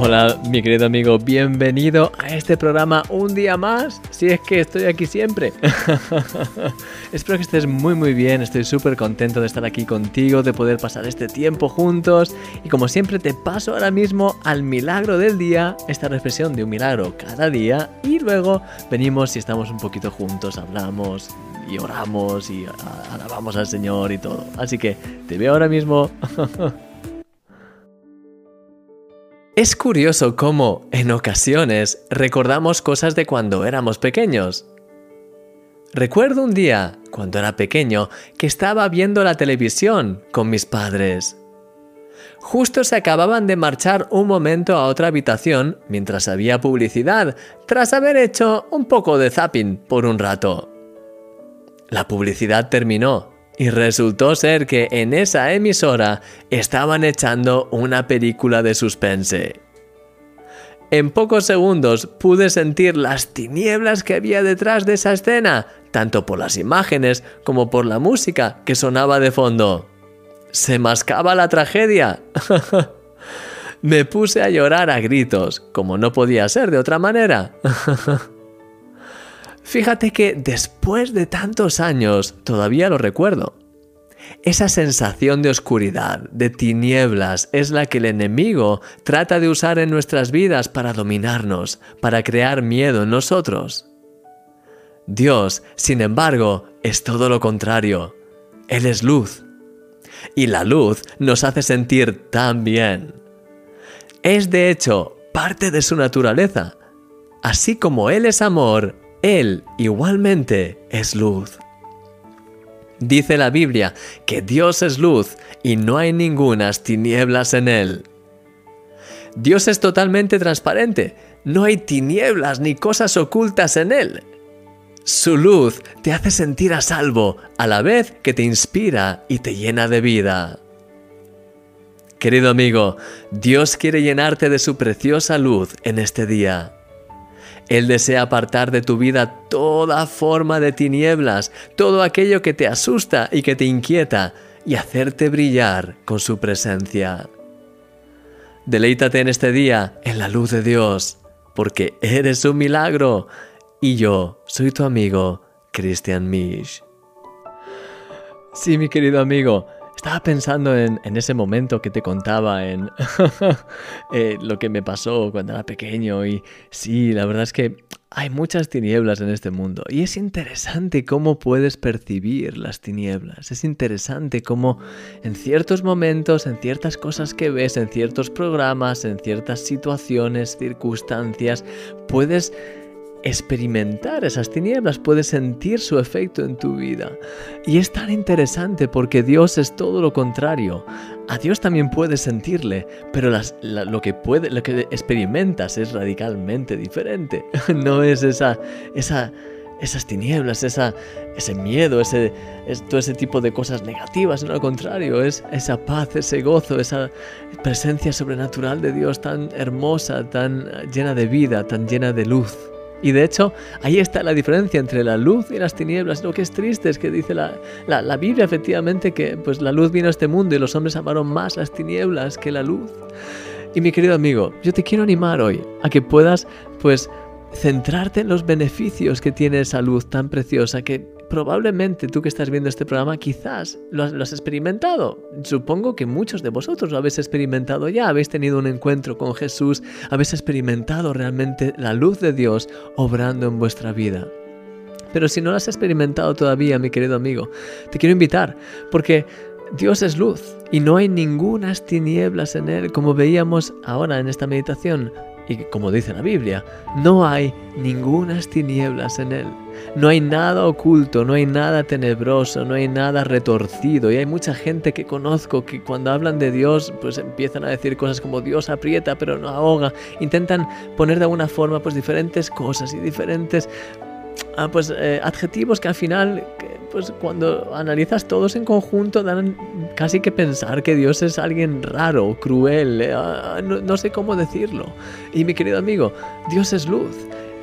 Hola, mi querido amigo, bienvenido a este programa un día más. Si es que estoy aquí siempre. Espero que estés muy muy bien, estoy súper contento de estar aquí contigo, de poder pasar este tiempo juntos. Y como siempre te paso ahora mismo al milagro del día, esta reflexión de un milagro cada día. Y luego venimos y estamos un poquito juntos, hablamos y oramos y alabamos al Señor y todo. Así que te veo ahora mismo. Es curioso cómo, en ocasiones, recordamos cosas de cuando éramos pequeños. Recuerdo un día, cuando era pequeño, que estaba viendo la televisión con mis padres. Justo se acababan de marchar un momento a otra habitación mientras había publicidad, tras haber hecho un poco de zapping por un rato. La publicidad terminó y resultó ser que en esa emisora estaban echando una película de suspense. En pocos segundos pude sentir las tinieblas que había detrás de esa escena, tanto por las imágenes como por la música que sonaba de fondo. Se mascaba la tragedia. Me puse a llorar a gritos, como no podía ser de otra manera. Fíjate que después de tantos años todavía lo recuerdo. Esa sensación de oscuridad, de tinieblas, es la que el enemigo trata de usar en nuestras vidas para dominarnos, para crear miedo en nosotros. Dios, sin embargo, es todo lo contrario. Él es luz. Y la luz nos hace sentir tan bien. Es de hecho parte de su naturaleza. Así como Él es amor, él igualmente es luz. Dice la Biblia que Dios es luz y no hay ningunas tinieblas en Él. Dios es totalmente transparente, no hay tinieblas ni cosas ocultas en Él. Su luz te hace sentir a salvo a la vez que te inspira y te llena de vida. Querido amigo, Dios quiere llenarte de su preciosa luz en este día. Él desea apartar de tu vida toda forma de tinieblas, todo aquello que te asusta y que te inquieta, y hacerte brillar con su presencia. Deleítate en este día en la luz de Dios, porque eres un milagro, y yo soy tu amigo, Christian Misch. Sí, mi querido amigo, estaba pensando en, ese momento que te contaba, en eh, lo que me pasó cuando era pequeño y sí, la verdad es que hay muchas tinieblas en este mundo y es interesante cómo puedes percibir las tinieblas. Es interesante cómo en ciertos momentos, en ciertas cosas que ves, en ciertos programas, en ciertas situaciones, circunstancias, puedes experimentar esas tinieblas, puedes sentir su efecto en tu vida. Y es tan interesante porque Dios es todo lo contrario. A Dios también puedes sentirle, pero lo, que puede, lo que experimentas es radicalmente diferente. No es esa, esa, esas tinieblas, ese miedo, todo ese tipo de cosas negativas, no al contrario, es esa paz, ese gozo, esa presencia sobrenatural de Dios tan hermosa, tan llena de vida, tan llena de luz. Y de hecho, ahí está la diferencia entre la luz y las tinieblas. Lo que es triste es que dice la, la, Biblia efectivamente que pues, la luz vino a este mundo y los hombres amaron más las tinieblas que la luz. Y mi querido amigo, yo te quiero animar hoy a que puedas pues centrarte en los beneficios que tiene esa luz tan preciosa que probablemente tú que estás viendo este programa quizás lo has, experimentado. Supongo que muchos de vosotros lo habéis experimentado ya, habéis tenido un encuentro con Jesús, habéis experimentado realmente la luz de Dios obrando en vuestra vida. Pero si no lo has experimentado todavía, mi querido amigo, te quiero invitar, porque Dios es luz y no hay ninguna tinieblas en Él, como veíamos ahora en esta meditación. Y como dice la Biblia, no hay ningunas tinieblas en Él. No hay nada oculto, no hay nada tenebroso, no hay nada retorcido. Y hay mucha gente que conozco que cuando hablan de Dios, pues empiezan a decir cosas como Dios aprieta pero no ahoga. Intentan poner de alguna forma pues diferentes cosas y diferentes ah, pues, eh, adjetivos que al final pues cuando analizas todos en conjunto, dan casi que pensar que Dios es alguien raro, cruel, eh, ah, no, no sé cómo decirlo. Y mi querido amigo, Dios es luz.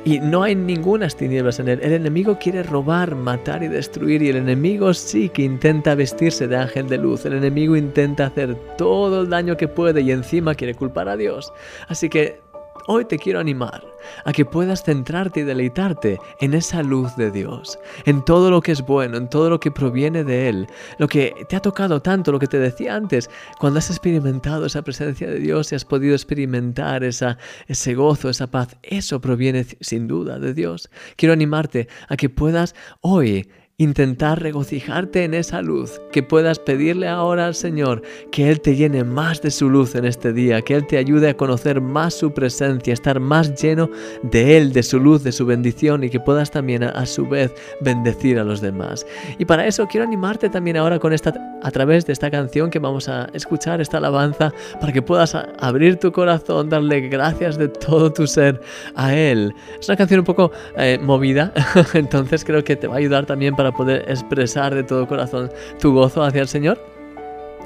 Y no hay ninguna tinieblas en él. El enemigo quiere robar, matar y destruir. Y el enemigo sí que intenta vestirse de ángel de luz. El enemigo intenta hacer todo el daño que puede y encima quiere culpar a Dios. Así que hoy te quiero animar a que puedas centrarte y deleitarte en esa luz de Dios, en todo lo que es bueno, en todo lo que proviene de Él, lo que te ha tocado tanto, lo que te decía antes, cuando has experimentado esa presencia de Dios y has podido experimentar esa, ese gozo, esa paz, eso proviene sin duda de Dios. Quiero animarte a que puedas hoy intentar regocijarte en esa luz, que puedas pedirle ahora al Señor que Él te llene más de su luz en este día, que Él te ayude a conocer más su presencia, estar más lleno de Él, de su luz, de su bendición y que puedas también a, su vez bendecir a los demás. Y para eso quiero animarte también ahora con esta, a través de esta canción que vamos a escuchar, esta alabanza, para que puedas abrir tu corazón, darle gracias de todo tu ser a Él. Es una canción un poco eh, movida, entonces creo que te va a ayudar también para para poder expresar de todo corazón tu gozo hacia el Señor.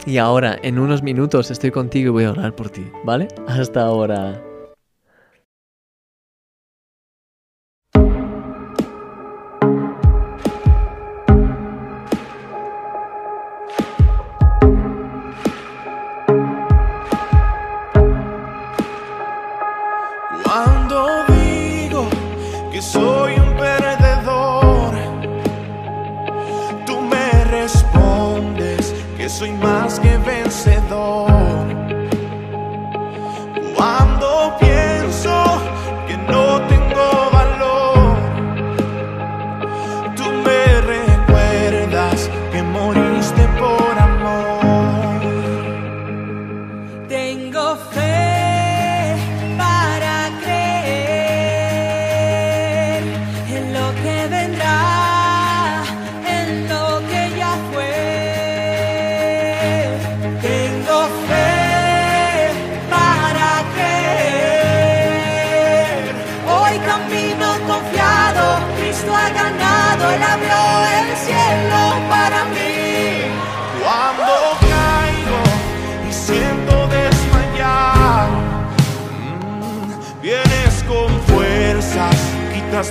Y ahora, en unos minutos, estoy contigo y voy a orar por ti, ¿vale? Hasta ahora. Soy más que vencedor.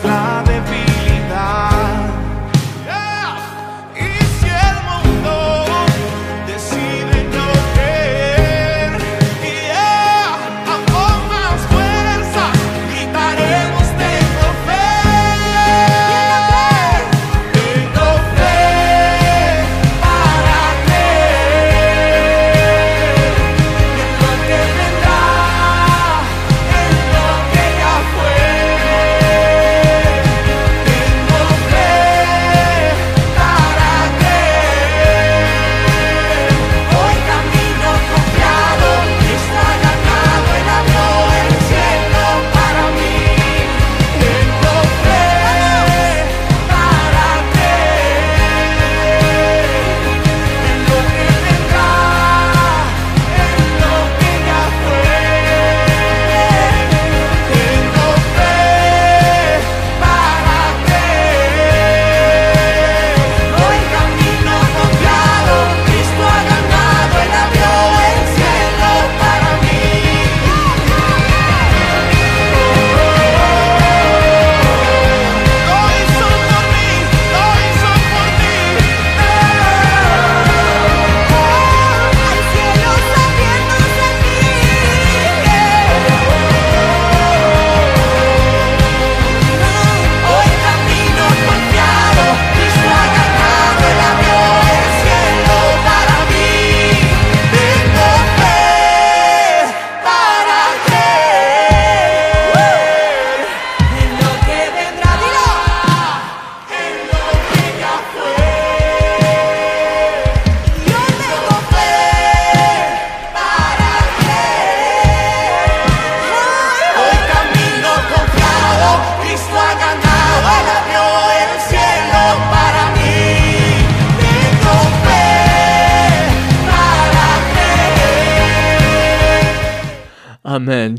La debilidad.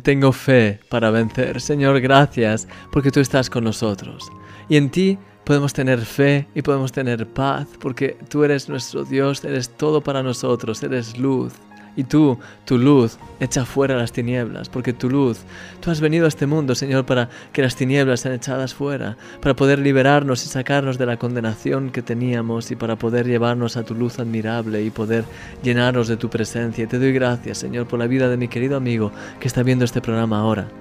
Tengo fe para vencer. Señor, gracias porque tú estás con nosotros. Y en ti podemos tener fe y podemos tener paz, porque tú eres nuestro Dios, eres todo para nosotros, eres luz. Y tú, tu luz, echa fuera las tinieblas, porque tu luz, tú has venido a este mundo, Señor, para que las tinieblas sean echadas fuera, para poder liberarnos y sacarnos de la condenación que teníamos y para poder llevarnos a tu luz admirable y poder llenarnos de tu presencia. Y te doy gracias, Señor, por la vida de mi querido amigo que está viendo este programa ahora.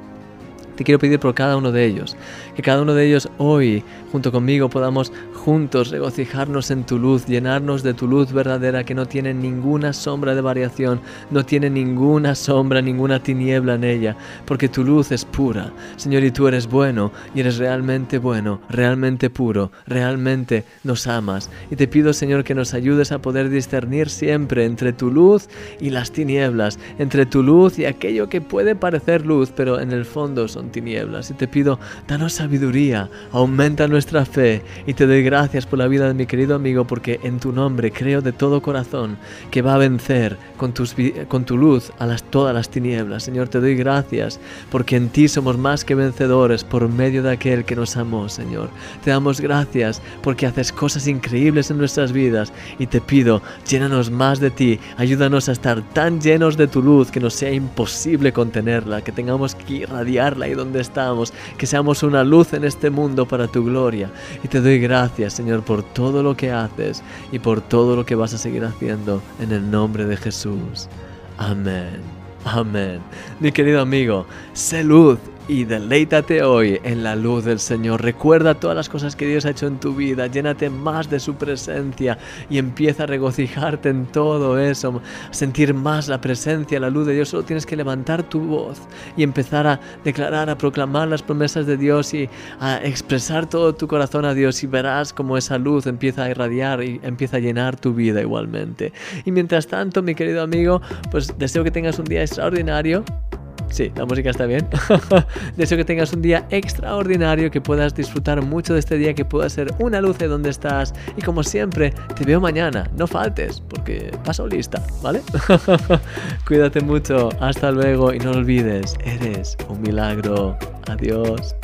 Te quiero pedir por cada uno de ellos, que cada uno de ellos hoy, junto conmigo, podamos juntos regocijarnos en tu luz, llenarnos de tu luz verdadera que no tiene ninguna sombra de variación, no tiene ninguna sombra, ninguna tiniebla en ella, porque tu luz es pura. Señor, y tú eres bueno, y eres realmente bueno, realmente puro, realmente nos amas. Y te pido, Señor, que nos ayudes a poder discernir siempre entre tu luz y las tinieblas, entre tu luz y aquello que puede parecer luz, pero en el fondo son tinieblas. Y te pido, danos sabiduría, aumenta nuestra fe y te doy gracias por la vida de mi querido amigo porque en tu nombre creo de todo corazón que va a vencer con, tus, con tu luz a las, todas las tinieblas. Señor, te doy gracias porque en ti somos más que vencedores por medio de aquel que nos amó, Señor. Te damos gracias porque haces cosas increíbles en nuestras vidas y te pido, llénanos más de ti, ayúdanos a estar tan llenos de tu luz que nos sea imposible contenerla, que tengamos que irradiarla y donde estamos, que seamos una luz en este mundo para tu gloria. Y te doy gracias, Señor, por todo lo que haces y por todo lo que vas a seguir haciendo en el nombre de Jesús. Amén. Amén. Mi querido amigo, sé luz y deleítate hoy en la luz del Señor. Recuerda todas las cosas que Dios ha hecho en tu vida, llénate más de su presencia y empieza a regocijarte en todo eso, sentir más la presencia, la luz de Dios. Solo tienes que levantar tu voz y empezar a declarar, a proclamar las promesas de Dios y a expresar todo tu corazón a Dios y verás cómo esa luz empieza a irradiar y empieza a llenar tu vida igualmente. Y mientras tanto, mi querido amigo, pues deseo que tengas un día extraordinario Sí, la música está bien. Deseo que tengas un día extraordinario, que puedas disfrutar mucho de este día, que pueda ser una luz de donde estás. Y como siempre, te veo mañana. No faltes, porque paso lista, ¿vale? Cuídate mucho. Hasta luego y no olvides, eres un milagro. Adiós.